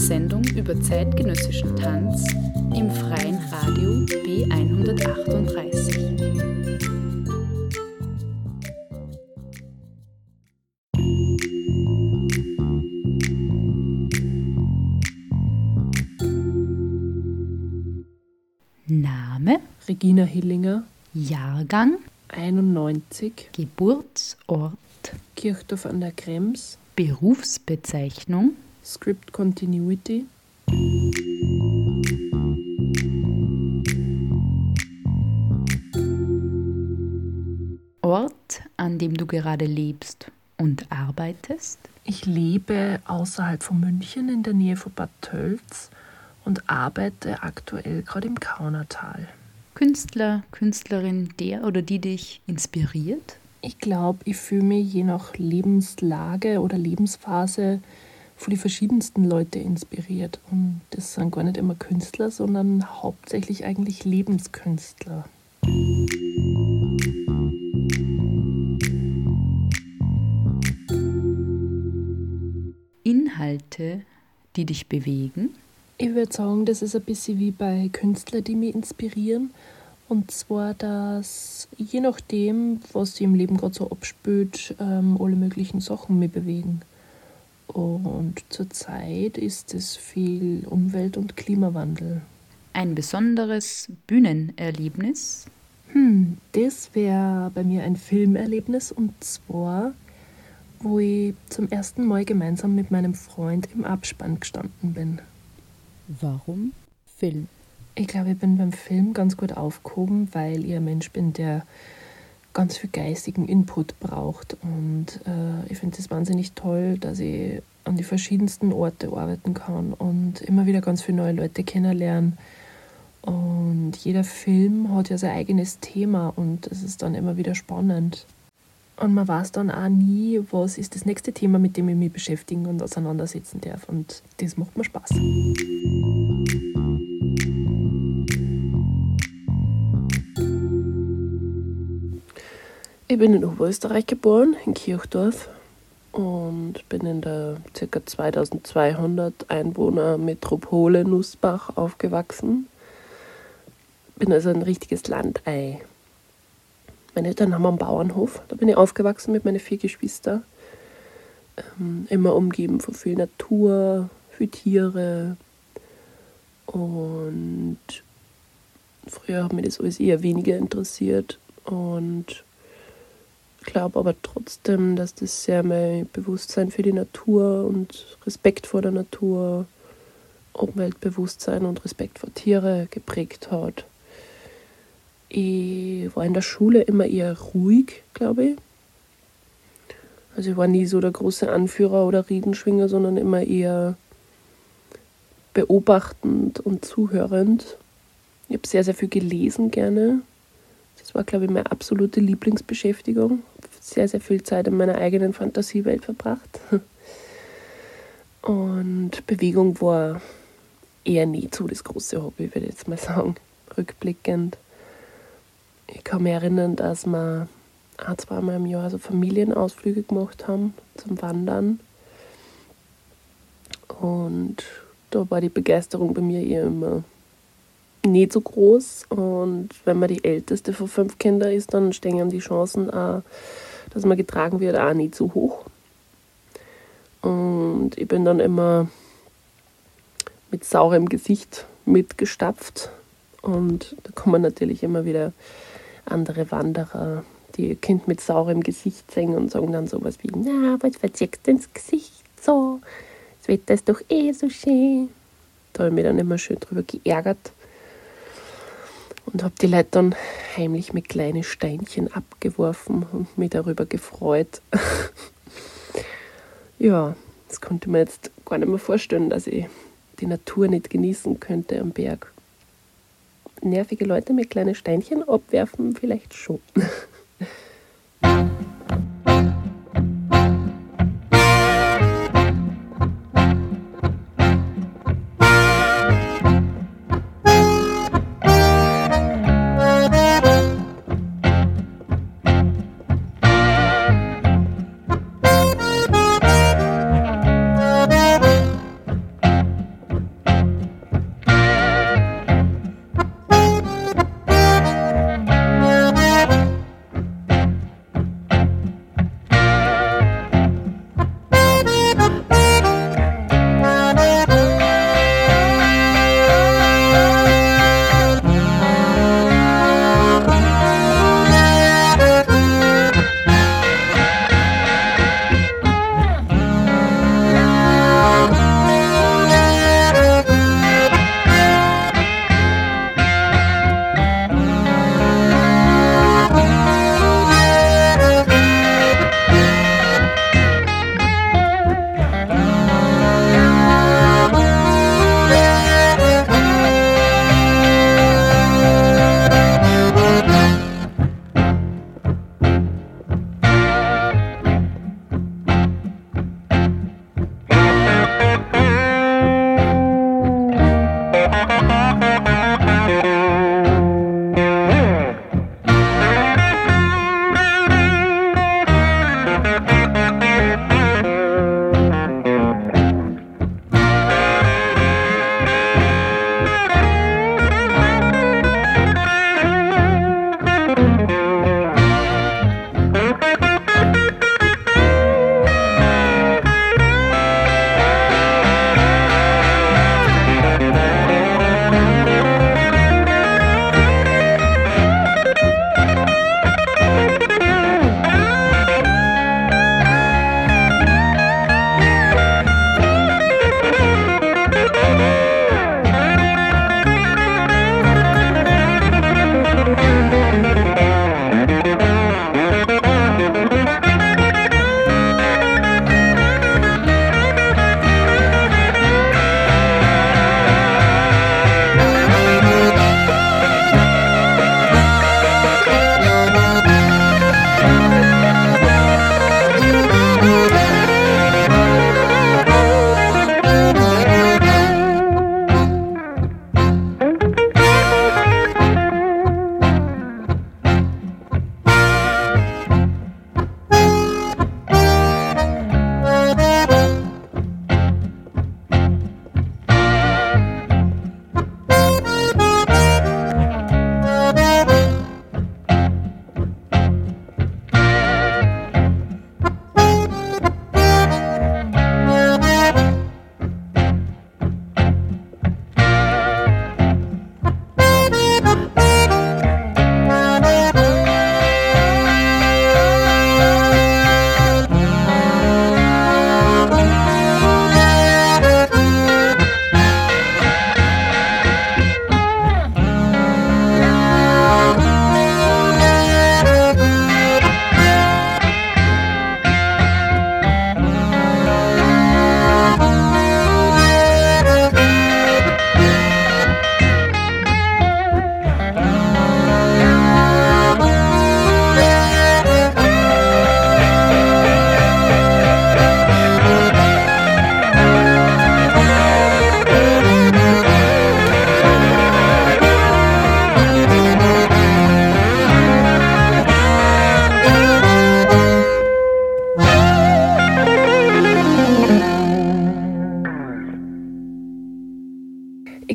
Sendung über zeitgenössischen Tanz im freien Radio B138. Name? Regina Hillinger, Jahrgang, 91, Geburtsort, Kirchdorf an der Krems, Berufsbezeichnung, Script Continuity, Ort, an dem du gerade lebst und arbeitest, Ich lebe außerhalb von München in der Nähe von Bad Tölz und arbeite aktuell gerade im Kaunertal. Künstler, Künstlerin, der oder die dich inspiriert, Ich glaube, ich fühle mich je nach Lebenslage oder Lebensphase von die verschiedensten Leute inspiriert. Und das sind gar nicht immer Künstler, sondern hauptsächlich eigentlich Lebenskünstler. Inhalte, die dich bewegen, Ich würde sagen, das ist ein bisschen wie bei Künstlern, die mich inspirieren. Und zwar, dass je nachdem, was sie im Leben gerade so abspült, ähm, alle möglichen Sachen mich bewegen. Und zurzeit ist es viel Umwelt- und Klimawandel. ein besonderes Bühnenerlebnis, Hm, das wäre bei mir ein Filmerlebnis und zwar, wo ich zum ersten Mal gemeinsam mit meinem Freund im Abspann gestanden bin. warum Film? Ich glaube, ich bin beim Film ganz gut aufgehoben, weil ich ein Mensch bin, der ganz viel geistigen Input braucht. Und äh, ich finde es wahnsinnig toll, dass ich an die verschiedensten Orte arbeiten kann und immer wieder ganz viele neue Leute kennenlernen. Und jeder Film hat ja sein eigenes Thema und es ist dann immer wieder spannend. Und man weiß dann auch nie, was ist das nächste Thema, mit dem ich mich beschäftigen und auseinandersetzen darf. Und das macht mir Spaß. Ich bin in Oberösterreich geboren, in Kirchdorf und bin in der ca. 2200 Einwohner Metropole Nussbach aufgewachsen. Bin also ein richtiges Landei. Meine Eltern haben einen Bauernhof, da bin ich aufgewachsen mit meinen vier Geschwistern. Ähm, immer umgeben von viel Natur, viel Tiere und früher hat mich das alles eher weniger interessiert und glaube aber trotzdem, dass das sehr mein Bewusstsein für die Natur und Respekt vor der Natur, Umweltbewusstsein und Respekt vor Tiere geprägt hat. Ich war in der Schule immer eher ruhig, glaube ich. Also ich war nie so der große Anführer oder Riedenschwinger, sondern immer eher beobachtend und zuhörend. Ich habe sehr, sehr viel gelesen gerne. Das war, glaube ich, meine absolute Lieblingsbeschäftigung. Sehr, sehr viel Zeit in meiner eigenen Fantasiewelt verbracht. Und Bewegung war eher nie so das große Hobby, würde ich jetzt mal sagen, rückblickend. Ich kann mich erinnern, dass wir ein, zweimal im Jahr so Familienausflüge gemacht haben zum Wandern. Und da war die Begeisterung bei mir eher immer nicht so groß. Und wenn man die älteste von fünf Kindern ist, dann stehen die Chancen, auch, dass man getragen wird, auch nicht so hoch. Und ich bin dann immer mit saurem Gesicht mitgestapft. Und da kommen natürlich immer wieder andere Wanderer, die ihr Kind mit saurem Gesicht sehen und sagen dann sowas wie, na, was verziehst du ins Gesicht so? Das Wetter ist doch eh so schön. Da habe ich mich dann immer schön drüber geärgert und habe die Leute dann heimlich mit kleinen Steinchen abgeworfen und mich darüber gefreut. ja, das konnte ich mir jetzt gar nicht mehr vorstellen, dass ich die Natur nicht genießen könnte am Berg. Nervige Leute mit kleinen Steinchen abwerfen vielleicht schon.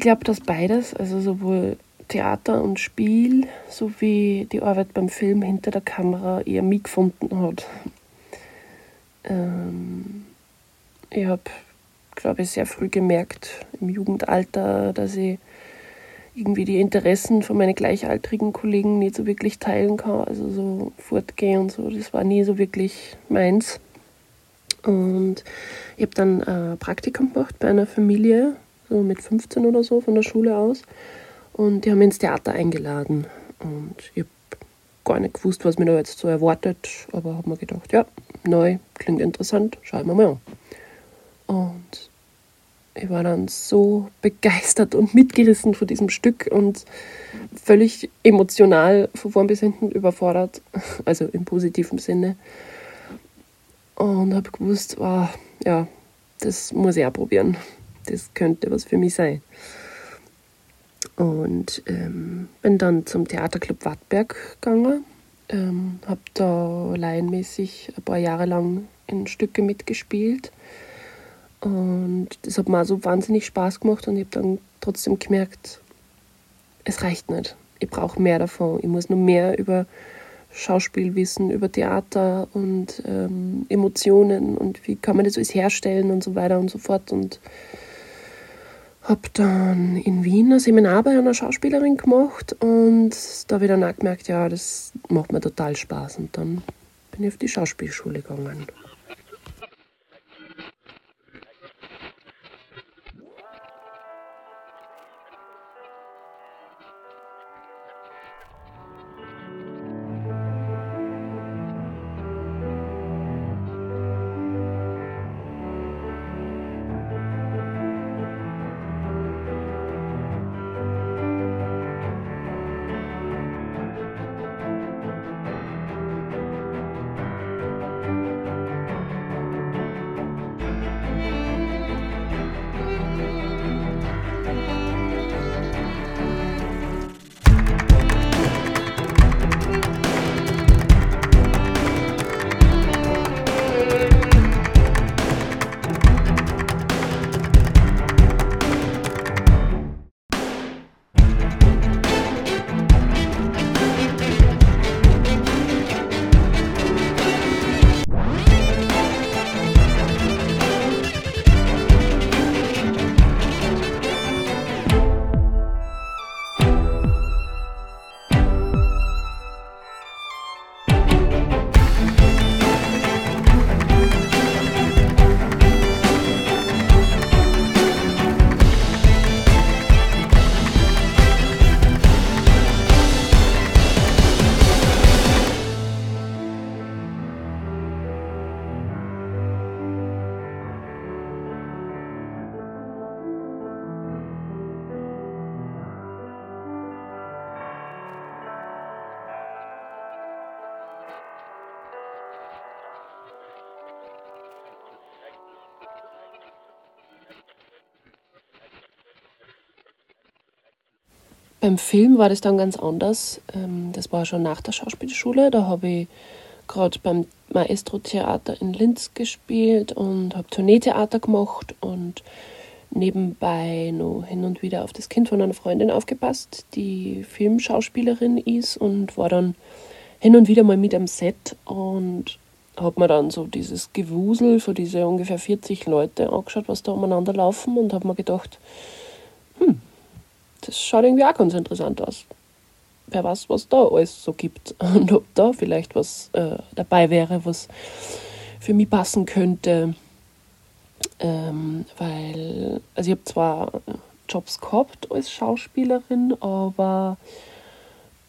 glaube, dass beides, also sowohl Theater und Spiel sowie die Arbeit beim Film hinter der Kamera eher mich gefunden hat. Ähm, ich habe, glaube ich, sehr früh gemerkt im Jugendalter, dass ich irgendwie die Interessen von meinen gleichaltrigen Kollegen nicht so wirklich teilen kann. Also so fortgehen und so, das war nie so wirklich meins. Und ich habe dann ein Praktikum gemacht bei einer Familie, so mit 15 oder so von der Schule aus. Und die haben mich ins Theater eingeladen. Und ich habe gar nicht gewusst, was mir da jetzt so erwartet, aber habe mir gedacht, ja, neu, klingt interessant, schauen wir mal an. Und ich war dann so begeistert und mitgerissen von diesem Stück und völlig emotional von vorn bis hinten überfordert, also im positiven Sinne. Und habe gewusst, wow, ja, das muss ich auch probieren. Das könnte was für mich sein. Und ähm, bin dann zum Theaterclub Wattberg gegangen, ähm, habe da laienmäßig ein paar Jahre lang in Stücke mitgespielt. Und das hat mir auch so wahnsinnig Spaß gemacht und ich habe dann trotzdem gemerkt, es reicht nicht. Ich brauche mehr davon. Ich muss noch mehr über Schauspiel wissen, über Theater und ähm, Emotionen und wie kann man das alles herstellen und so weiter und so fort. Und habe dann in Wien ein Seminar bei einer Schauspielerin gemacht und da habe ich dann auch gemerkt, ja, das macht mir total Spaß. Und dann bin ich auf die Schauspielschule gegangen. Beim Film war das dann ganz anders. Ähm, das war schon nach der Schauspielschule. Da habe ich gerade beim Maestro Theater in Linz gespielt und habe Tourneetheater gemacht und nebenbei noch hin und wieder auf das Kind von einer Freundin aufgepasst, die Filmschauspielerin ist und war dann hin und wieder mal mit am Set und habe mir dann so dieses Gewusel für diese ungefähr 40 Leute angeschaut, was da umeinander laufen und habe mir gedacht, hm, das schaut irgendwie auch ganz interessant aus. Wer weiß, was da alles so gibt und ob da vielleicht was äh, dabei wäre, was für mich passen könnte. Ähm, weil, also ich habe zwar Jobs gehabt als Schauspielerin, aber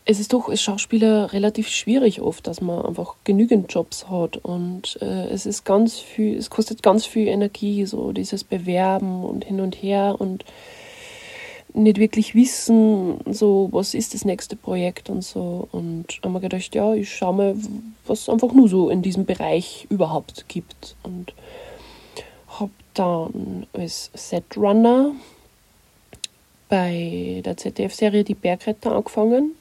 es ist doch als Schauspieler relativ schwierig oft, dass man einfach genügend Jobs hat und äh, es ist ganz viel, es kostet ganz viel Energie, so dieses Bewerben und hin und her und nicht wirklich wissen, so was ist das nächste Projekt und so. Und haben wir gedacht, ja, ich schaue mal, was es einfach nur so in diesem Bereich überhaupt gibt. Und habe dann als Setrunner bei der ZDF-Serie Die Bergretter angefangen.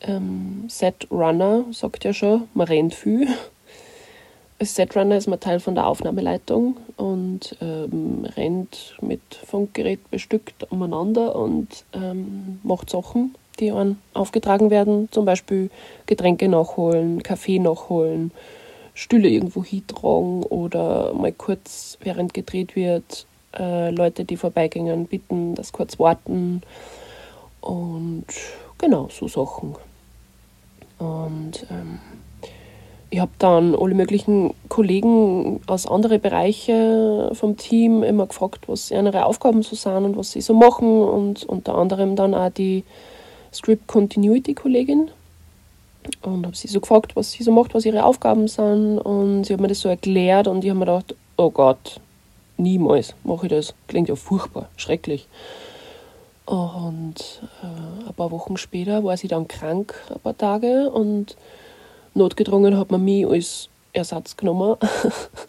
Ähm, Setrunner sagt ja schon, man rennt viel. Setrunner ist man Teil von der Aufnahmeleitung und ähm, rennt mit Funkgerät bestückt umeinander und ähm, macht Sachen, die einem aufgetragen werden. Zum Beispiel Getränke nachholen, Kaffee nachholen, Stühle irgendwo hintragen oder mal kurz, während gedreht wird, äh, Leute, die vorbeigehen, bitten, dass kurz warten. Und genau, so Sachen. Und ähm, ich habe dann alle möglichen Kollegen aus anderen Bereichen vom Team immer gefragt, was ihre Aufgaben so sind und was sie so machen und unter anderem dann auch die Script Continuity Kollegin und habe sie so gefragt, was sie so macht, was ihre Aufgaben sind und sie hat mir das so erklärt und ich habe mir gedacht, oh Gott, niemals mache ich das. Klingt ja furchtbar, schrecklich. Und äh, ein paar Wochen später war sie dann krank, ein paar Tage, und notgedrungen hat man mich als Ersatz genommen.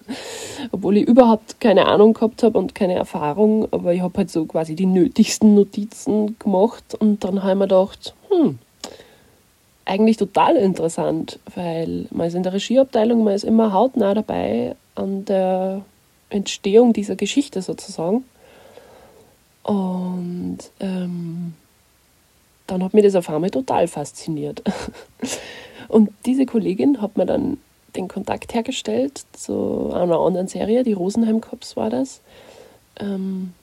Obwohl ich überhaupt keine Ahnung gehabt habe und keine Erfahrung, aber ich habe halt so quasi die nötigsten Notizen gemacht und dann habe ich mir gedacht, hm, eigentlich total interessant, weil man ist in der Regieabteilung, man ist immer hautnah dabei an der Entstehung dieser Geschichte sozusagen. Und ähm, dann hat mich das auf einmal total fasziniert. Und diese Kollegin hat mir dann den Kontakt hergestellt zu einer anderen Serie, die Rosenheim Cops war das. Ähm,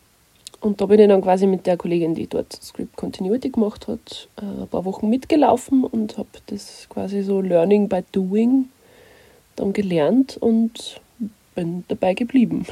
und da bin ich dann quasi mit der Kollegin, die dort Script Continuity gemacht hat, äh, ein paar Wochen mitgelaufen und habe das quasi so Learning by Doing dann gelernt und bin dabei geblieben.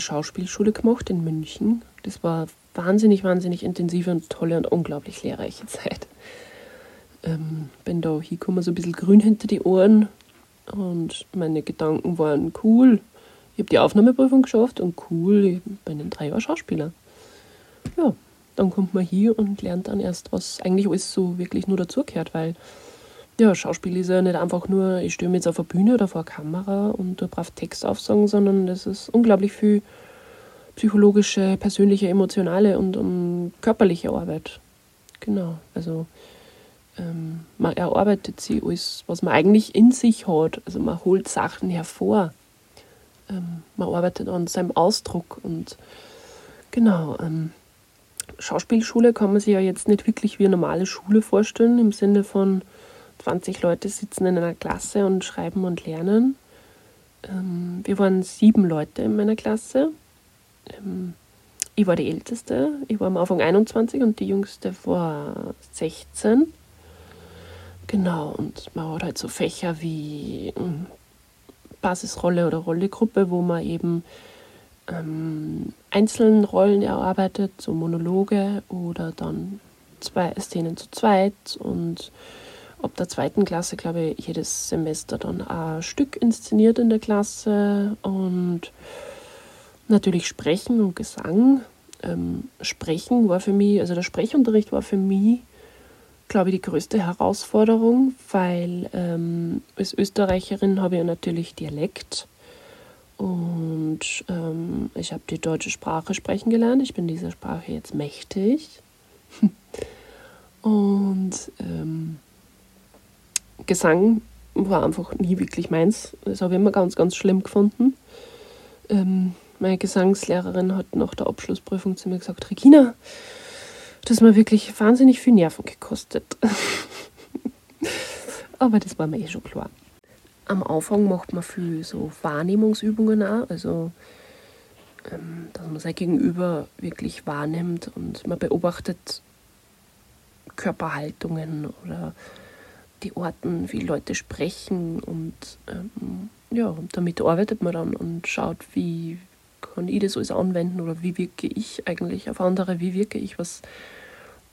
Schauspielschule gemacht in München. Das war wahnsinnig, wahnsinnig intensive und tolle und unglaublich lehrreiche Zeit. Ähm, bin da hingekommen, so ein bisschen grün hinter die Ohren und meine Gedanken waren cool. Ich habe die Aufnahmeprüfung geschafft und cool, ich bin ein drei Jahre Schauspieler. Ja, dann kommt man hier und lernt dann erst, was eigentlich alles so wirklich nur dazugehört, weil ja, Schauspiel ist ja nicht einfach nur, ich stehe jetzt auf der Bühne oder vor der Kamera und du brav Text aufsagen, sondern es ist unglaublich viel psychologische, persönliche, emotionale und um, körperliche Arbeit. Genau, also ähm, man erarbeitet sie alles, was man eigentlich in sich hat. Also man holt Sachen hervor. Ähm, man arbeitet an seinem Ausdruck und genau. Ähm, Schauspielschule kann man sich ja jetzt nicht wirklich wie eine normale Schule vorstellen, im Sinne von 20 Leute sitzen in einer Klasse und schreiben und lernen. Ähm, wir waren sieben Leute in meiner Klasse. Ähm, ich war die Älteste, ich war am Anfang 21 und die Jüngste war 16. Genau, und man hat halt so Fächer wie hm, Basisrolle oder Rollegruppe, wo man eben ähm, einzelnen Rollen erarbeitet, so Monologe oder dann zwei Szenen zu zweit und ab der zweiten Klasse, glaube ich, jedes Semester dann ein Stück inszeniert in der Klasse und natürlich Sprechen und Gesang. Ähm, Sprechen war für mich, also der Sprechunterricht war für mich, glaube ich, die größte Herausforderung, weil ähm, als Österreicherin habe ich ja natürlich Dialekt und ähm, ich habe die deutsche Sprache sprechen gelernt. Ich bin dieser Sprache jetzt mächtig. und ähm, Gesang war einfach nie wirklich meins. Das habe ich immer ganz, ganz schlimm gefunden. Ähm, meine Gesangslehrerin hat nach der Abschlussprüfung zu mir gesagt, Regina, das hat mir wirklich wahnsinnig viel Nerven gekostet. Aber das war mir eh schon klar am Anfang macht man viel so Wahrnehmungsübungen auch, also ähm, dass man sein Gegenüber wirklich wahrnimmt und man beobachtet Körperhaltungen oder die Orten, wie Leute sprechen und ähm, ja, damit arbeitet man dann und schaut, wie kann ich das alles anwenden oder wie wirke ich eigentlich auf andere, wie wirke ich, was,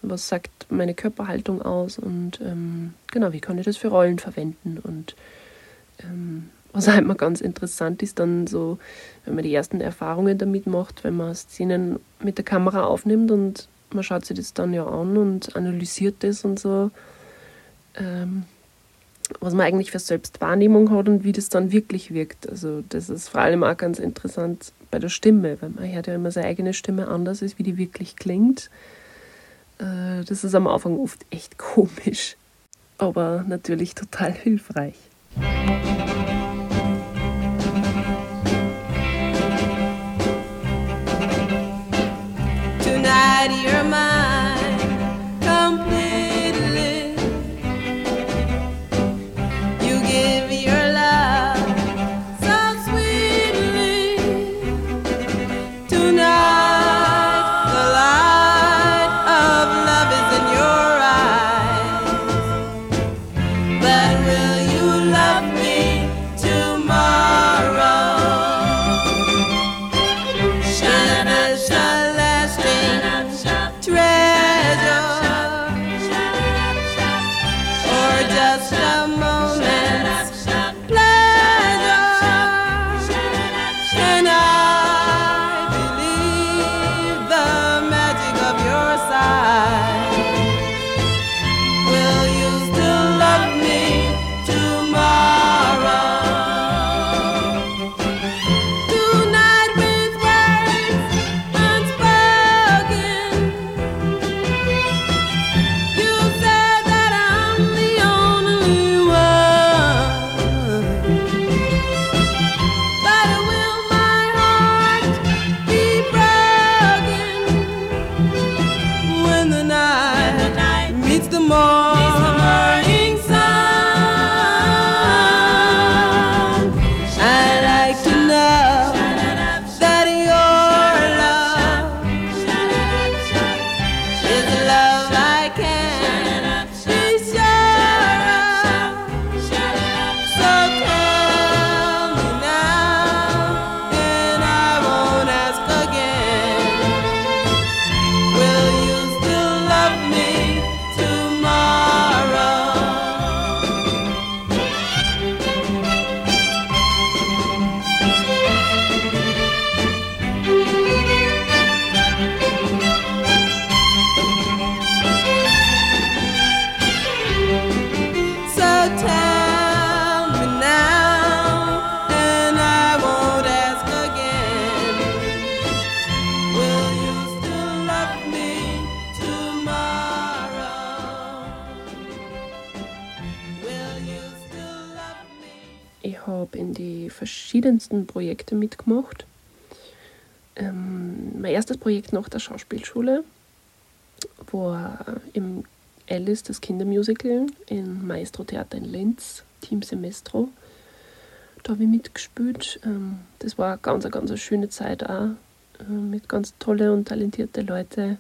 was sagt meine Körperhaltung aus und ähm, genau, wie kann ich das für Rollen verwenden und ähm, was halt mal ganz interessant ist, dann so, wenn man die ersten Erfahrungen damit macht, wenn man Szenen mit der Kamera aufnimmt und man schaut sich das dann ja an und analysiert das und so, ähm, was man eigentlich für Selbstwahrnehmung hat und wie das dann wirklich wirkt. Also das ist vor allem auch ganz interessant bei der Stimme, weil man hört ja immer seine eigene Stimme anders ist, wie die wirklich klingt. Äh, das ist am Anfang oft echt komisch, aber natürlich total hilfreich. Tonight you're mine Projekte mitgemacht. Ähm, mein erstes Projekt nach der Schauspielschule war im Alice, das Kindermusical, im Maestro Theater in Linz, Team Semestro. Da habe ich mitgespielt. Ähm, das war eine ganz, ganz eine schöne Zeit auch, äh, mit ganz tolle und talentierte Leuten.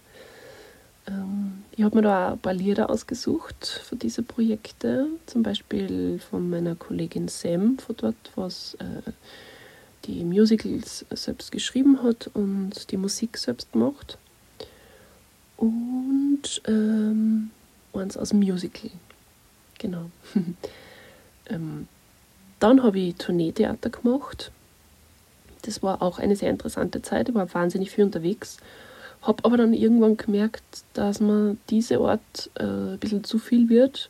Ähm, ich habe mir da auch ein paar Lieder ausgesucht für diese Projekte, zum Beispiel von meiner Kollegin Sam von dort, was äh, die Musicals selbst geschrieben hat und die Musik selbst gemacht. Und ähm, eins aus dem Musical. Genau. ähm, dann habe ich Tourneetheater gemacht. Das war auch eine sehr interessante Zeit. Ich war wahnsinnig viel unterwegs. Habe aber dann irgendwann gemerkt, dass mir diese Art äh, ein bisschen zu viel wird,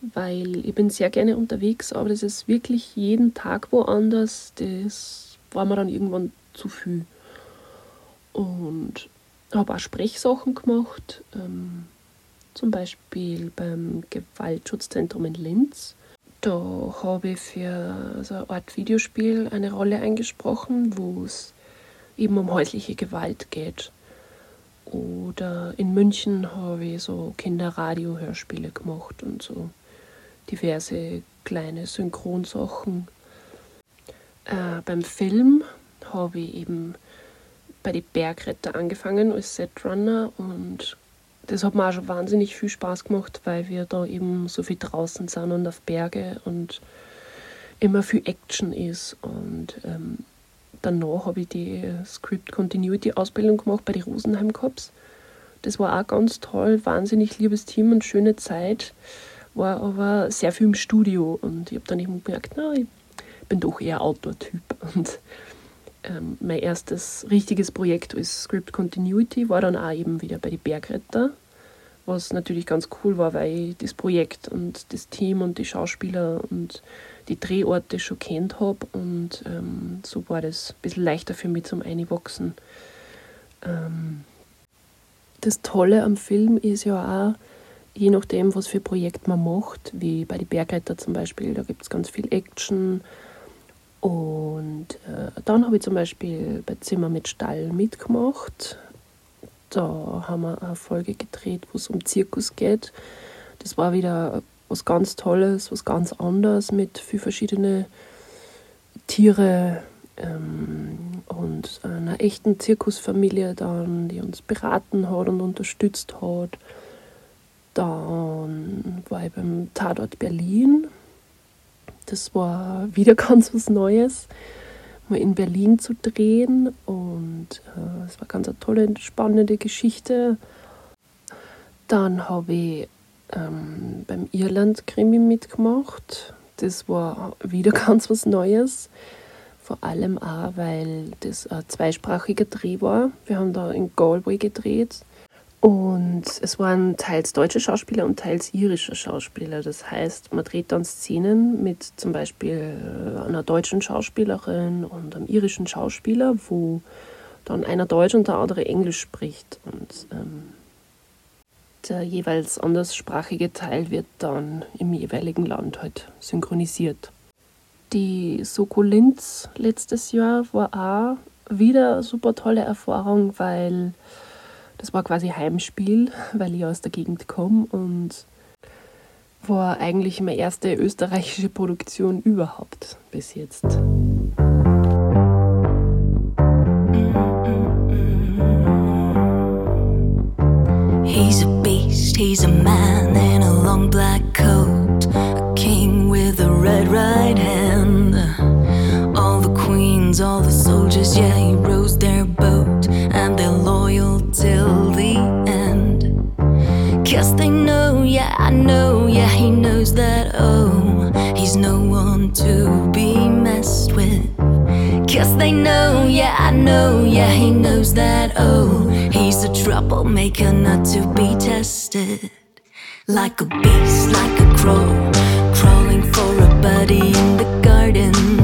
weil ich bin sehr gerne unterwegs, aber das ist wirklich jeden Tag woanders. Das war mir dann irgendwann zu viel. Und habe auch Sprechsachen gemacht, ähm, zum Beispiel beim Gewaltschutzzentrum in Linz. Da habe ich für so eine Art Videospiel eine Rolle eingesprochen, wo es eben um häusliche Gewalt geht. Oder in München habe ich so Kinderradio-Hörspiele gemacht und so diverse kleine Synchronsachen. Äh, beim Film habe ich eben bei den Bergretter angefangen als Setrunner und das hat mir auch schon wahnsinnig viel Spaß gemacht, weil wir da eben so viel draußen sind und auf Berge und immer viel Action ist. Und ähm, danach habe ich die Script Continuity Ausbildung gemacht bei den Rosenheim Cops. Das war auch ganz toll, wahnsinnig liebes Team und schöne Zeit. War aber sehr viel im Studio und ich habe dann eben gemerkt, na, ich bin doch eher Outdoor-Typ. Und ähm, mein erstes richtiges Projekt als Script Continuity war dann auch eben wieder bei den Bergretter, was natürlich ganz cool war, weil ich das Projekt und das Team und die Schauspieler und die Drehorte schon kennt habe und ähm, so war das ein bisschen leichter für mich zum Einwachsen. Ähm, das Tolle am Film ist ja auch, je nachdem, was für Projekt man macht, wie bei den Bergretter zum Beispiel, da gibt es ganz viel Action, und äh, dann habe ich zum Beispiel bei Zimmer mit Stall mitgemacht. Da haben wir eine Folge gedreht, wo es um Zirkus geht. Das war wieder was ganz Tolles, was ganz anderes mit vielen verschiedenen Tiere ähm, und einer echten Zirkusfamilie dann, die uns beraten hat und unterstützt hat. Dann war ich beim Tatort Berlin das war wieder ganz was Neues, mal in Berlin zu drehen. Und äh, es war ganz eine tolle, spannende Geschichte. Dann habe ich ähm, beim Irland-Krimi mitgemacht. Das war wieder ganz was Neues. Vor allem auch, weil das ein zweisprachiger Dreh war. Wir haben da in Galway gedreht und es waren teils deutsche Schauspieler und teils irische Schauspieler. Das heißt, man dreht dann Szenen mit zum Beispiel einer deutschen Schauspielerin und einem irischen Schauspieler, wo dann einer Deutsch und der andere Englisch spricht. Und ähm, der jeweils anderssprachige Teil wird dann im jeweiligen Land halt synchronisiert. Die Soko Linz letztes Jahr war auch wieder eine super tolle Erfahrung, weil das war quasi Heimspiel, weil ich aus der Gegend komme und war eigentlich meine erste österreichische Produktion überhaupt bis jetzt. He's a beast, he's a man in a long black coat, a king with a red right hand. All the queens, all the soldiers, yeah, I know, yeah, he knows that, oh, he's no one to be messed with. Cause they know, yeah, I know, yeah, he knows that, oh, he's a troublemaker not to be tested. Like a beast, like a crow, crawling for a buddy in the garden.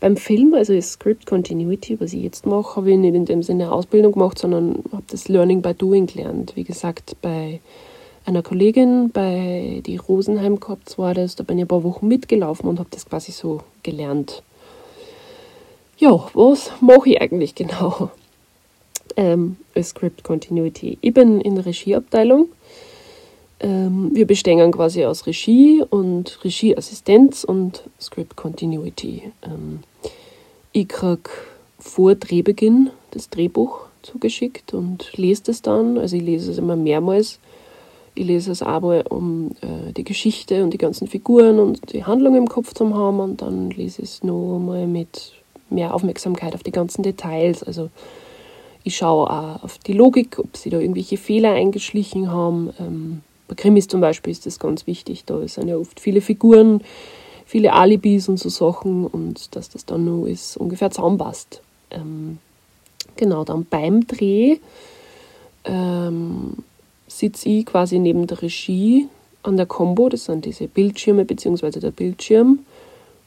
Beim Film, also Script Continuity, was ich jetzt mache, habe ich nicht in dem Sinne Ausbildung gemacht, sondern habe das Learning by Doing gelernt. Wie gesagt, bei einer Kollegin, bei die Rosenheim gehabt war das, da bin ich ein paar Wochen mitgelaufen und habe das quasi so gelernt. Ja, was mache ich eigentlich genau? Ähm, Script Continuity. Ich bin in der Regieabteilung ähm, wir bestehen quasi aus Regie und Regieassistenz und Script Continuity. Ähm, ich kriege vor Drehbeginn das Drehbuch zugeschickt und lese das dann. Also ich lese es immer mehrmals. Ich lese es einmal, um äh, die Geschichte und die ganzen Figuren und die Handlung im Kopf zu haben und dann lese ich es noch mal mit mehr Aufmerksamkeit auf die ganzen Details. Also ich schaue auch auf die Logik, ob sie da irgendwelche Fehler eingeschlichen haben. Ähm, bei Krimis zum Beispiel ist das ganz wichtig. Da sind ja oft viele Figuren, viele Alibis und so Sachen und dass das dann nur ist, ungefähr zusammenpasst. Ähm, genau, dann beim Dreh ähm, sitze ich quasi neben der Regie an der Combo, das sind diese Bildschirme bzw. der Bildschirm,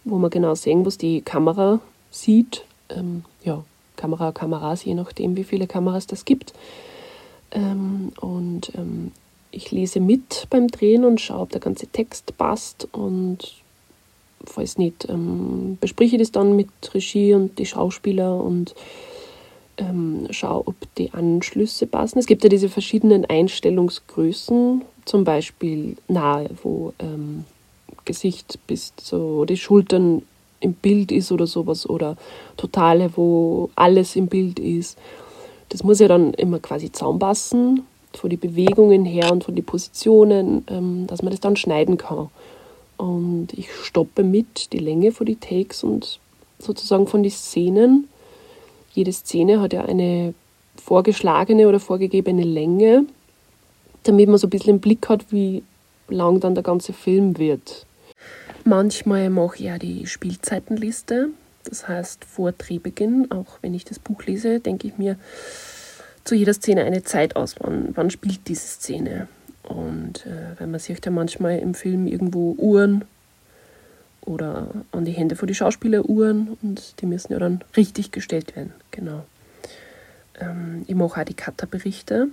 wo man genau sehen, was die Kamera sieht. Ähm, ja, Kamera, Kameras, je nachdem, wie viele Kameras das gibt. Ähm, und ähm, ich lese mit beim Drehen und schaue, ob der ganze Text passt und falls nicht, ähm, bespreche das dann mit Regie und die Schauspieler und ähm, schaue, ob die Anschlüsse passen. Es gibt ja diese verschiedenen Einstellungsgrößen, zum Beispiel nahe, wo ähm, Gesicht bis so die Schultern im Bild ist oder sowas oder totale, wo alles im Bild ist. Das muss ja dann immer quasi zusammenpassen von den Bewegungen her und von den Positionen, ähm, dass man das dann schneiden kann. Und ich stoppe mit die Länge von den Takes und sozusagen von den Szenen. Jede Szene hat ja eine vorgeschlagene oder vorgegebene Länge, damit man so ein bisschen im Blick hat, wie lang dann der ganze Film wird. Manchmal mache ich ja die Spielzeitenliste. Das heißt, vor Drehbeginn, auch wenn ich das Buch lese, denke ich mir, zu jeder Szene eine Zeit aus, wann, wann spielt diese Szene. Und äh, wenn man sieht ja manchmal im Film irgendwo Uhren oder an die Hände von die Schauspieler Uhren und die müssen ja dann richtig gestellt werden. Genau. Ähm, ich mache auch die Cutter-Berichte.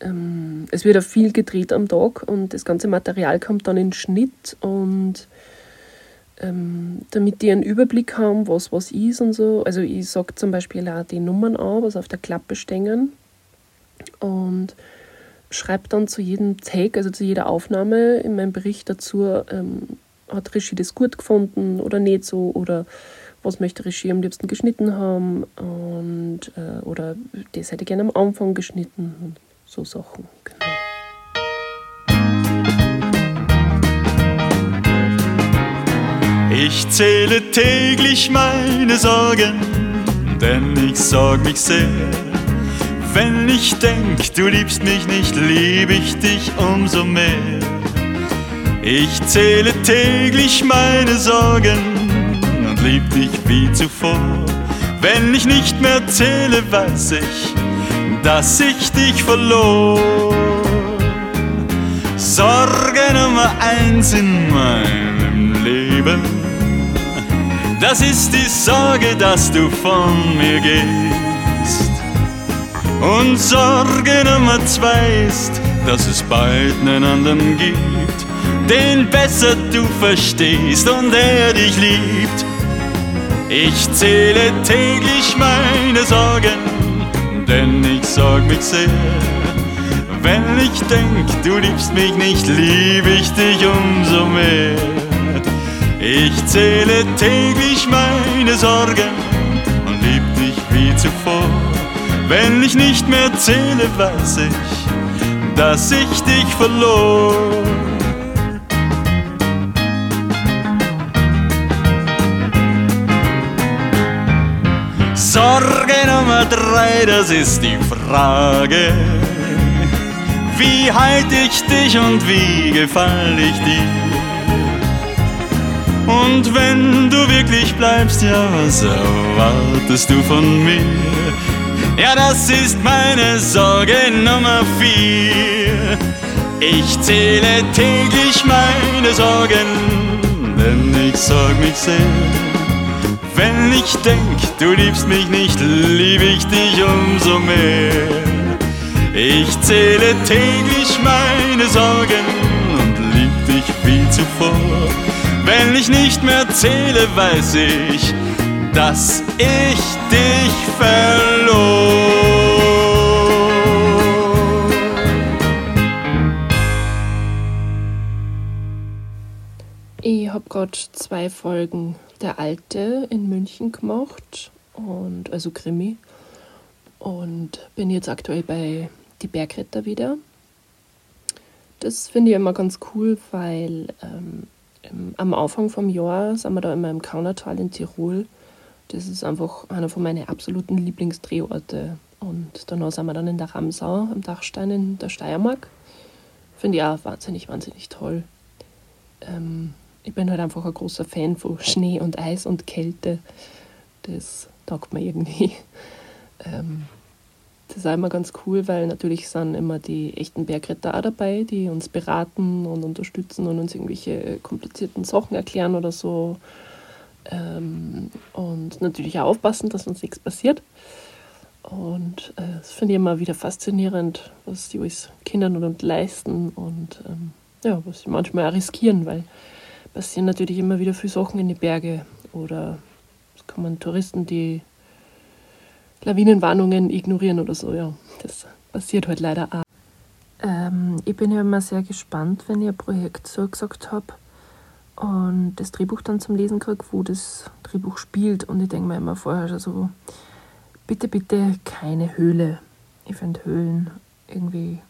Ähm, es wird auch viel gedreht am Tag und das ganze Material kommt dann in Schnitt und ähm, damit die einen Überblick haben, was was ist und so. Also ich sage zum Beispiel auch die Nummern an, was auf der Klappe stehen und schreibe dann zu jedem Take, also zu jeder Aufnahme in meinem Bericht dazu, ähm, hat Regie das gut gefunden oder nicht so oder was möchte Regie am liebsten geschnitten haben und äh, oder das hätte ich gerne am Anfang geschnitten und so Sachen. Genau. Ich zähle täglich meine Sorgen, denn ich sorg mich sehr. Wenn ich denk, du liebst mich nicht, lieb ich dich umso mehr. Ich zähle täglich meine Sorgen und lieb dich wie zuvor. Wenn ich nicht mehr zähle, weiß ich, dass ich dich verlor. Sorge Nummer eins in meinem Leben, das ist die Sorge, dass du von mir gehst. Und Sorge Nummer zwei ist, dass es bald einen anderen gibt, den besser du verstehst und der dich liebt. Ich zähle täglich meine Sorgen denn ich sorg mich sehr. Wenn ich denk, du liebst mich nicht, lieb ich dich umso mehr. Ich zähle täglich meine Sorgen und lieb dich wie zuvor. Wenn ich nicht mehr zähle, weiß ich, dass ich dich verlor. Sorge Nummer drei, das ist die Frage. Wie halt ich dich und wie gefall ich dir? Und wenn du wirklich bleibst, ja, was erwartest du von mir? Ja, das ist meine Sorge Nummer vier. Ich zähle täglich meine Sorgen, denn ich sorg mich sehr. Wenn ich denk, du liebst mich nicht, lieb ich dich umso mehr. Ich zähle täglich meine Sorgen und lieb dich wie zuvor. Wenn ich nicht mehr zähle, weiß ich, dass ich dich verlor. Ich habe gerade zwei Folgen der Alte in München gemacht und also Krimi und bin jetzt aktuell bei Die Bergretter wieder. Das finde ich immer ganz cool, weil ähm, am Anfang vom Jahr sind wir da immer im Kaunertal in Tirol. Das ist einfach einer von meinen absoluten Lieblingsdrehorte. Und danach sind wir dann in der Ramsau am Dachstein in der Steiermark. Finde ich auch wahnsinnig, wahnsinnig toll. Ähm, ich bin halt einfach ein großer Fan von Schnee und Eis und Kälte. Das taugt mir irgendwie. Ähm, das ist immer ganz cool, weil natürlich sind immer die echten Bergretter auch dabei, die uns beraten und unterstützen und uns irgendwelche komplizierten Sachen erklären oder so. Ähm, und natürlich auch aufpassen, dass uns nichts passiert. Und äh, das finde ich immer wieder faszinierend, was die alles Kindern und leisten und ähm, ja, was sie manchmal auch riskieren, weil passieren natürlich immer wieder viele Sachen in die Berge oder es kommen Touristen, die Lawinenwarnungen ignorieren oder so. Ja, das passiert halt leider auch. Ähm, ich bin ja immer sehr gespannt, wenn ich ein Projekt so gesagt habe und das Drehbuch dann zum Lesen kriege, wo das Drehbuch spielt. Und ich denke mir immer vorher schon so, bitte, bitte keine Höhle. Ich finde Höhlen irgendwie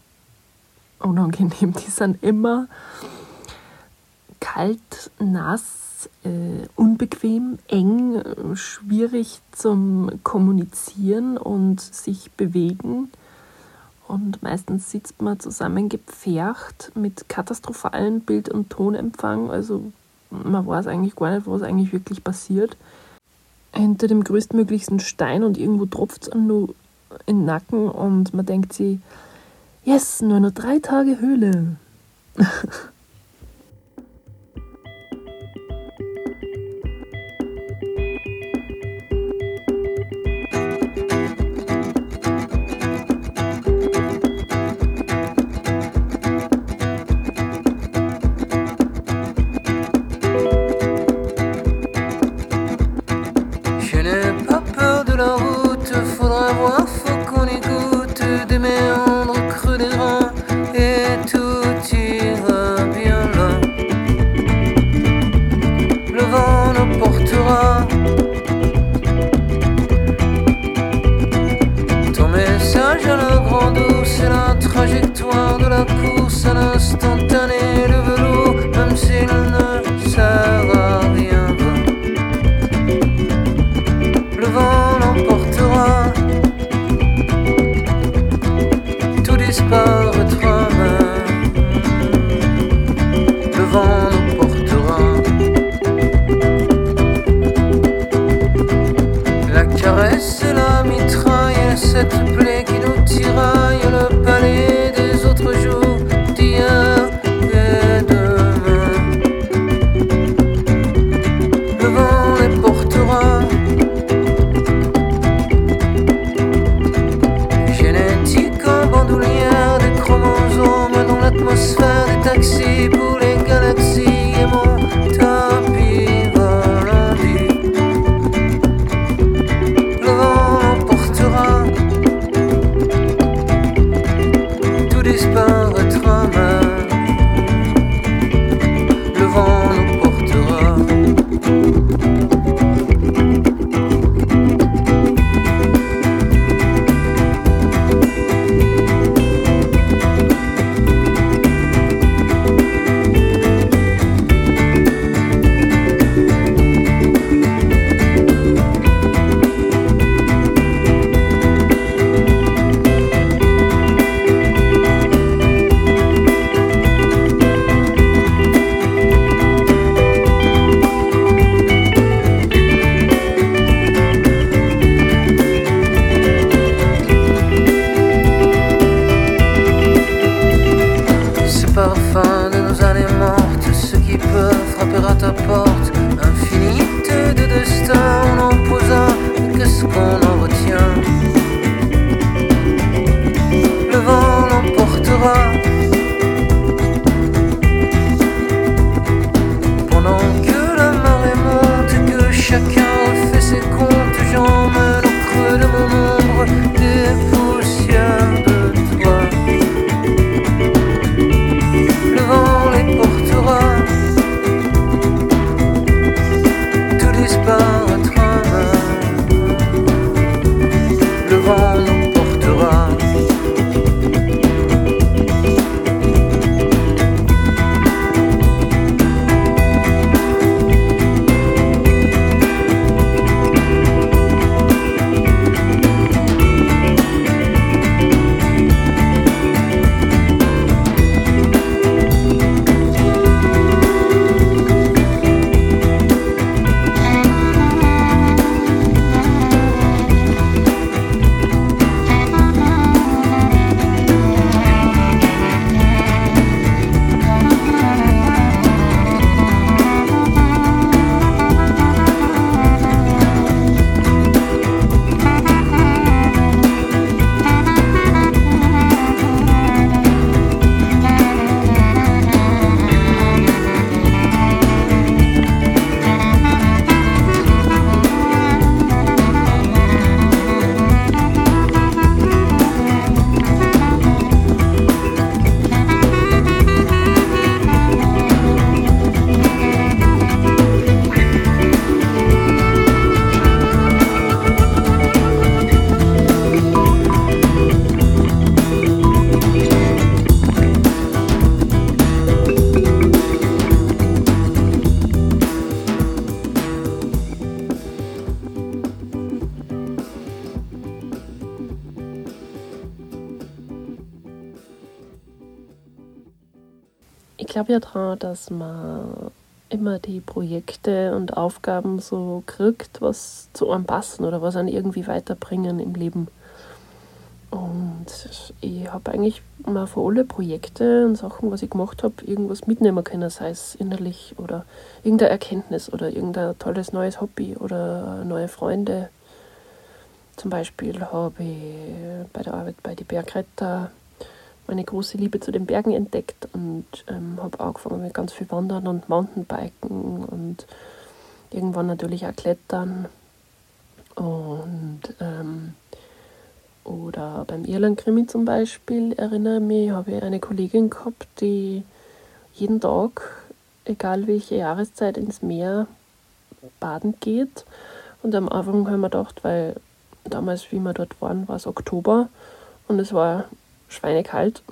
unangenehm. Die sind immer kalt, nass, äh, unbequem, eng, schwierig zum Kommunizieren und sich bewegen. Und meistens sitzt man zusammengepfercht mit katastrophalen Bild- und Tonempfang. Also man weiß eigentlich gar nicht, was eigentlich wirklich passiert. Hinter dem größtmöglichsten Stein und irgendwo tropft es nur in den Nacken und man denkt sich, yes, nur noch drei Tage Höhle. glaube ja daran, dass man immer die Projekte und Aufgaben so kriegt, was zu einem passen oder was einen irgendwie weiterbringen im Leben. Und ich habe eigentlich mal für alle Projekte und Sachen, was ich gemacht habe, irgendwas mitnehmen können, sei es innerlich oder irgendeine Erkenntnis oder irgendein tolles neues Hobby oder neue Freunde. Zum Beispiel habe ich bei der Arbeit bei die Bergretter meine große Liebe zu den Bergen entdeckt und ähm, habe angefangen mit ganz viel Wandern und Mountainbiken und irgendwann natürlich auch Klettern. Und ähm, oder beim Irland-Krimi zum Beispiel, erinnere mich, habe ich eine Kollegin gehabt, die jeden Tag, egal welche Jahreszeit, ins Meer baden geht. Und am Anfang haben wir gedacht, weil damals, wie wir dort waren, war es Oktober und es war schweinekalt.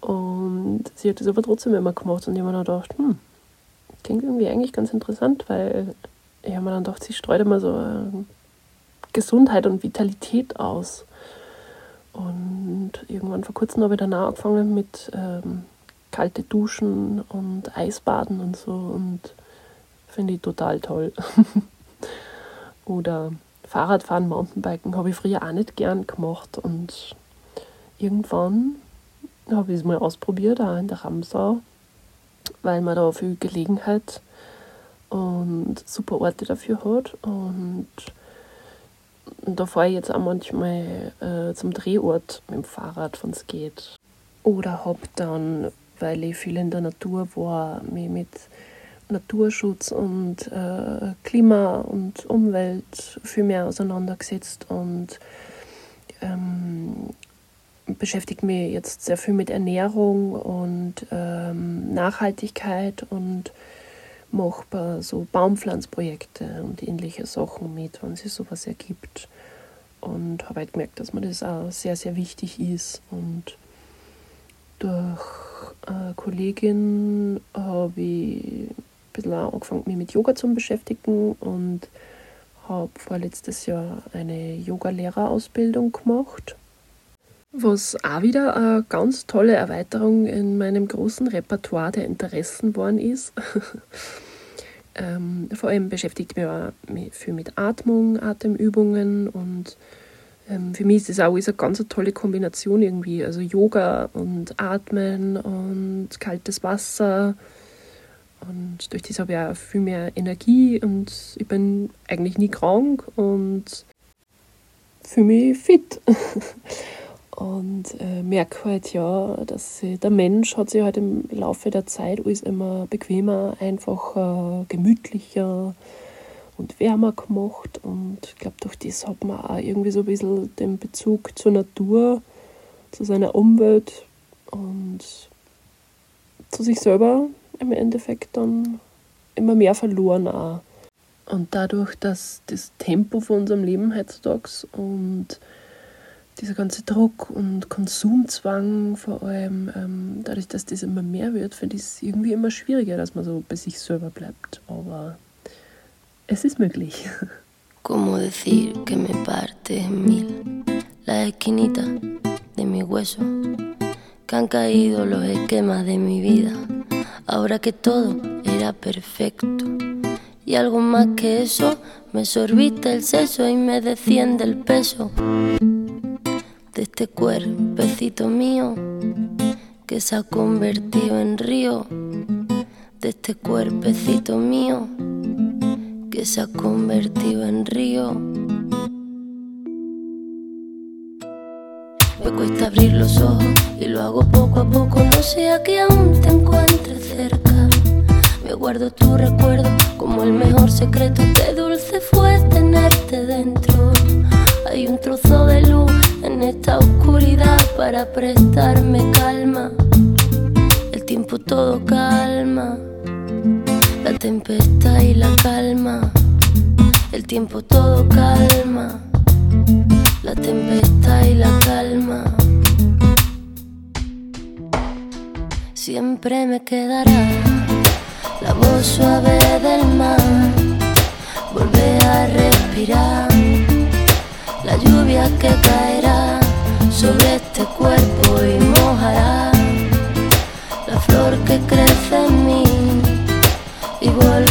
Und sie hat das aber trotzdem immer gemacht und ich habe mir dann gedacht, hm, klingt irgendwie eigentlich ganz interessant, weil ich habe mir dann gedacht, sie streut immer so äh, Gesundheit und Vitalität aus. Und irgendwann vor kurzem habe ich dann auch angefangen mit ähm, kalte Duschen und Eisbaden und so und finde ich total toll. Oder Fahrradfahren, Mountainbiken habe ich früher auch nicht gern gemacht und irgendwann habe ich es mal ausprobiert, auch in der Ramsau, weil man da viel Gelegenheit und super Orte dafür hat. Und, da fahre ich jetzt auch manchmal äh, zum Drehort mit dem Fahrrad, wenn es geht. Oder habe dann, weil ich viel in der Natur war, mich mit Naturschutz und äh, Klima und Umwelt viel mehr auseinandergesetzt und ähm, beschäftige mich jetzt sehr viel mit Ernährung und ähm, Nachhaltigkeit und mache so Baumpflanzprojekte und ähnliche Sachen mit, wenn sich sowas ergibt. Und habe halt gemerkt, dass mir das auch sehr, sehr wichtig ist. Und durch eine Kollegin habe ich ein bisschen angefangen, mich mit Yoga zu beschäftigen und habe vorletztes Jahr eine Yoga-Lehrerausbildung gemacht was auch wieder eine ganz tolle Erweiterung in meinem großen Repertoire der Interessen worden ist. ähm, vor allem beschäftigt mich auch viel mit Atmung, Atemübungen und ähm, für mich ist das auch eine ganz tolle Kombination irgendwie. Also Yoga und Atmen und kaltes Wasser. Und durch das habe ich auch viel mehr Energie und ich bin eigentlich nie krank und fühle mich fit. Und äh, merke halt ja, dass sie, der Mensch hat sich halt im Laufe der Zeit alles immer bequemer, einfacher, gemütlicher und wärmer gemacht. Und ich glaube, durch das hat man auch irgendwie so ein bisschen den Bezug zur Natur, zu seiner Umwelt und zu sich selber im Endeffekt dann immer mehr verloren auch. Und dadurch, dass das Tempo von unserem Leben heutzutage und dieser ganze Druck und Konsumzwang vor allem, ähm, dadurch, dass das immer mehr wird, finde ich es irgendwie immer schwieriger, dass man so bei sich selber bleibt. Aber es ist möglich. Como decir que me parte en mil la esquinita de mi hueso, que han caído los esquemas de mi vida, ahora que todo era perfecto. Y algo más que eso, me sorbiste el seso y me desciende el peso de este cuerpecito mío que se ha convertido en río, de este cuerpecito mío que se ha convertido en río. Me cuesta abrir los ojos y lo hago poco a poco, no sea que aún te encuentres cerca. Me guardo tu recuerdo como el mejor secreto, qué dulce fue tenerte dentro. Hay un trozo de luz esta oscuridad para prestarme calma. El tiempo todo calma, la tempestad y la calma. El tiempo todo calma, la tempestad y la calma. Siempre me quedará la voz suave del mar, volver a respirar la lluvia que caerá sobre este cuerpo y mojará la flor que crece en mí y volverá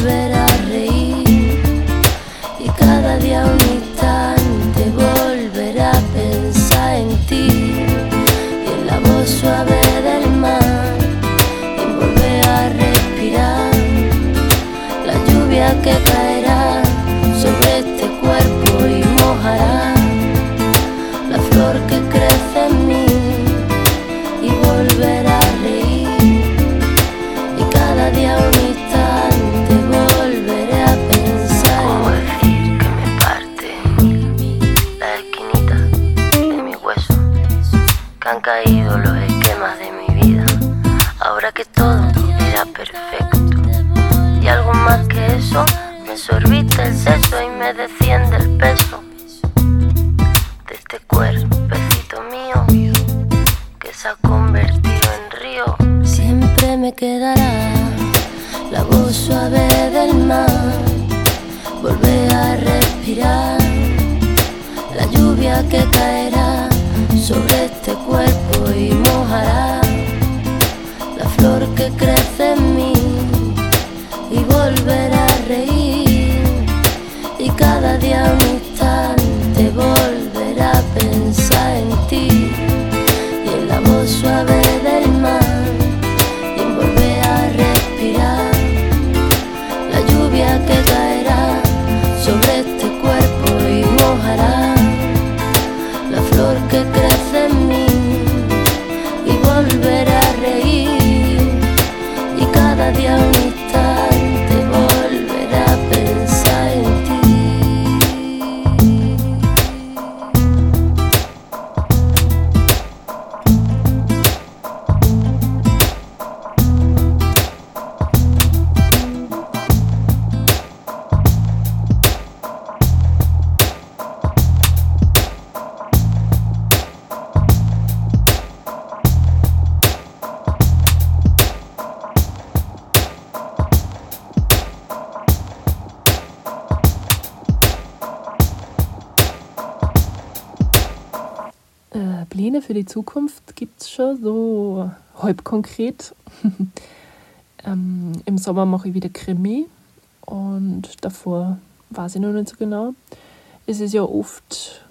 que die Zukunft gibt es schon, so halb konkret. ähm, Im Sommer mache ich wieder Krimi und davor weiß ich noch nicht so genau. Es ist ja oft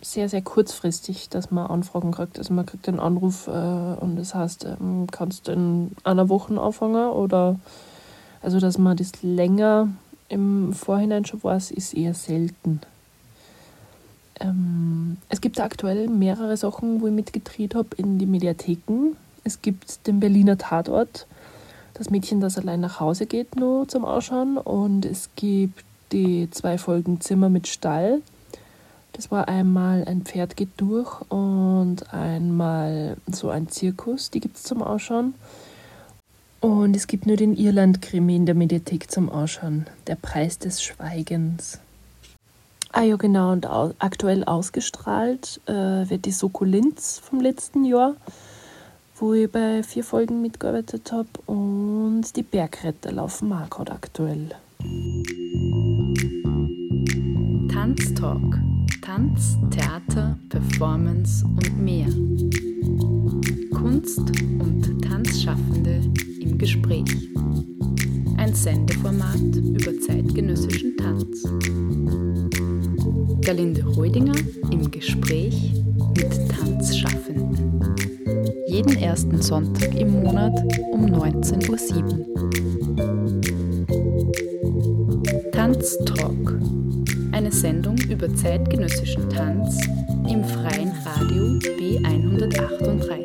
sehr, sehr kurzfristig, dass man Anfragen kriegt. Also man kriegt einen Anruf äh, und das heißt, ähm, kannst du in einer Woche anfangen oder also dass man das länger im Vorhinein schon weiß, ist eher selten. Ähm, es gibt aktuell mehrere Sachen, wo ich mitgedreht habe in die Mediatheken. Es gibt den Berliner Tatort, das Mädchen, das allein nach Hause geht, nur zum Ausschauen. Und es gibt die zwei Folgen Zimmer mit Stall. Das war einmal ein Pferd geht durch und einmal so ein Zirkus, die gibt es zum Ausschauen. Und es gibt nur den Irland-Krimi in der Mediathek zum Ausschauen, der Preis des Schweigens. Ah ja, genau, und au aktuell ausgestrahlt äh, wird die Sokulenz vom letzten Jahr, wo ich bei vier Folgen mitgearbeitet habe. Und die Bergretter laufen auch gerade aktuell. Tanztalk. Tanz, Theater, Performance und mehr. Kunst und Tanzschaffende im Gespräch. Ein Sendeformat über zeitgenössischen Tanz. Galinde Reudinger im Gespräch mit Tanzschaffenden. Jeden ersten Sonntag im Monat um 19.07 Uhr. Tanztalk. Eine Sendung über zeitgenössischen Tanz im freien Radio B138.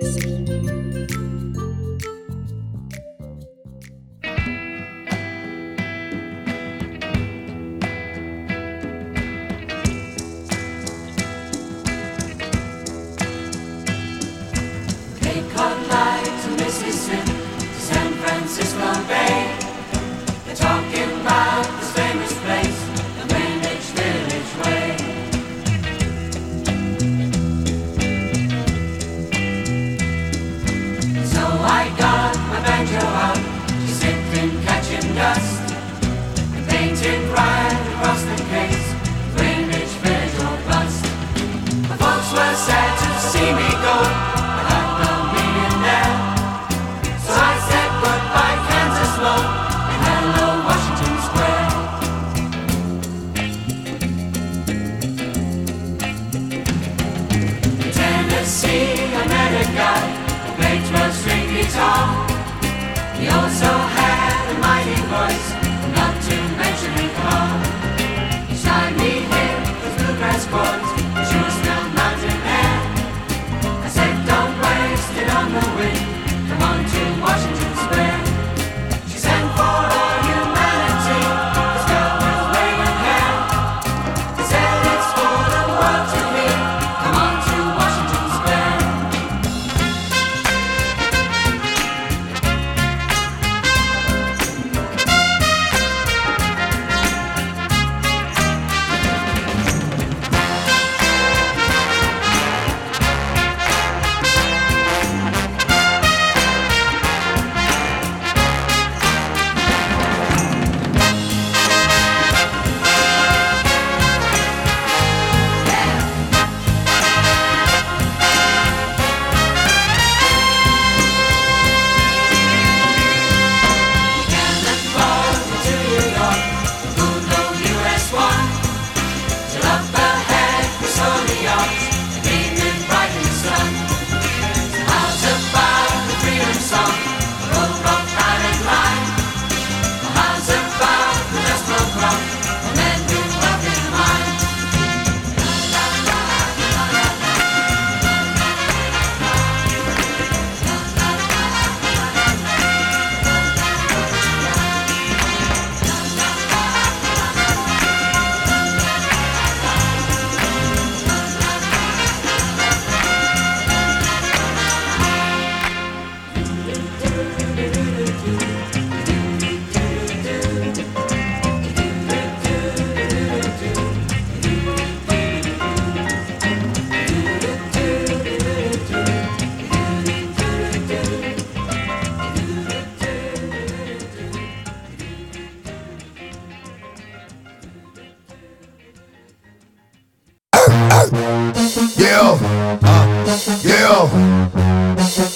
Yeah.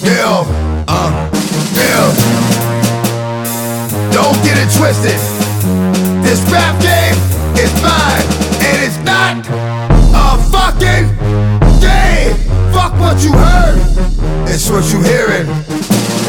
Yeah, uh, yeah. Don't get it twisted. This rap game is mine, and it's not a fucking game. Fuck what you heard. It's what you hearing.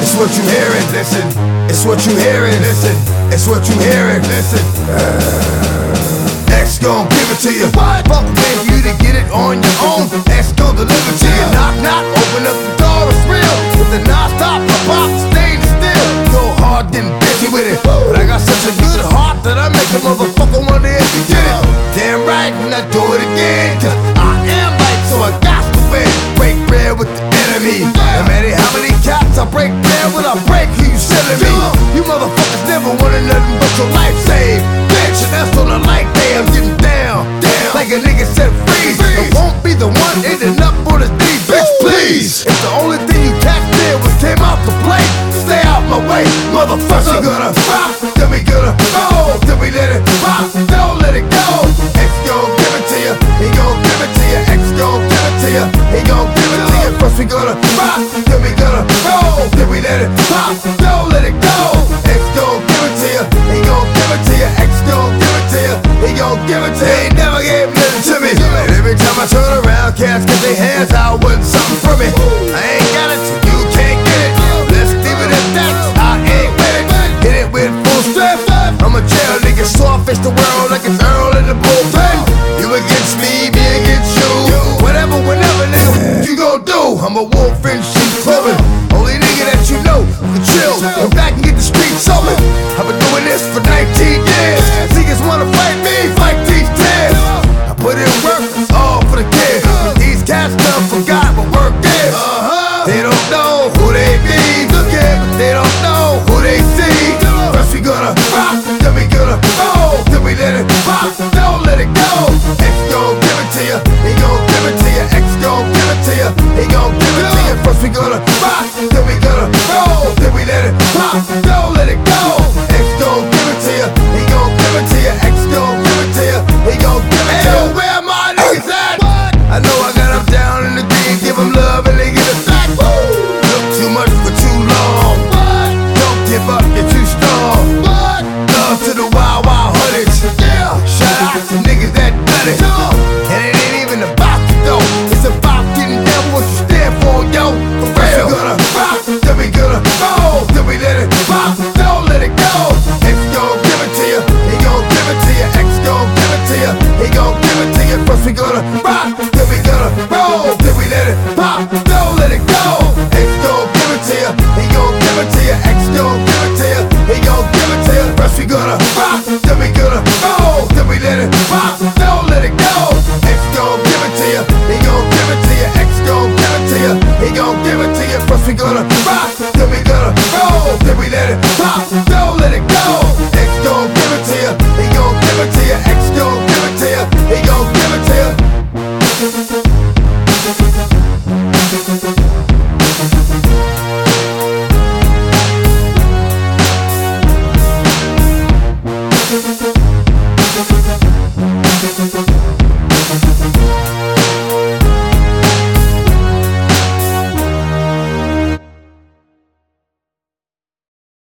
It's what you hearing. Listen. It's what you hearing. Listen. It's what you hearing. Listen. Uh, X gon' give it to you. What? Fuck paying you to get it on your own. X gon' deliver to you. Knock, knock. Open up the door. It's real. With the non-stop pop pop staying still. Go hard, getting busy with it. But I got such a good heart that I make a motherfucker wonder if you get it. Damn right, and I do it again. Cause I am right, so I got to win. Break bread with the enemy. No matter how many cats I break bread with, I break who you selling me. You motherfuckers never wanted nothing but your life saved. Bitch, and that's on the light day. I'm getting down. Like a nigga said, freeze. I won't be the one ending up on the D, bitch, please. If the only thing you taxed did was came out to play, stay out my way, motherfucker. We gonna rock, then we gonna roll, then we let it rock, don't let it go. X gon' give it to you, he gon' give it to you. X gon' give it to you, he gon' give it to you. First we gonna rock, then we gonna roll, then we let it pop, don't let it go. X gon' give it to you, he gon' give it to you. X gon' give it to you, he gon' give it to you. He never to me. And every time I turn around, cats get their hands out with something from me. I ain't got it, so you can't get it. Let's leave it at that. I ain't with it. Hit it with full strength. I'm a jail nigga, so I face the world like it's Earl in the bullpen. You against me, me against you. Whatever, whenever, nigga, what you gon' do? I'm a wolf in sheep's clothing. Only nigga that you know the chill.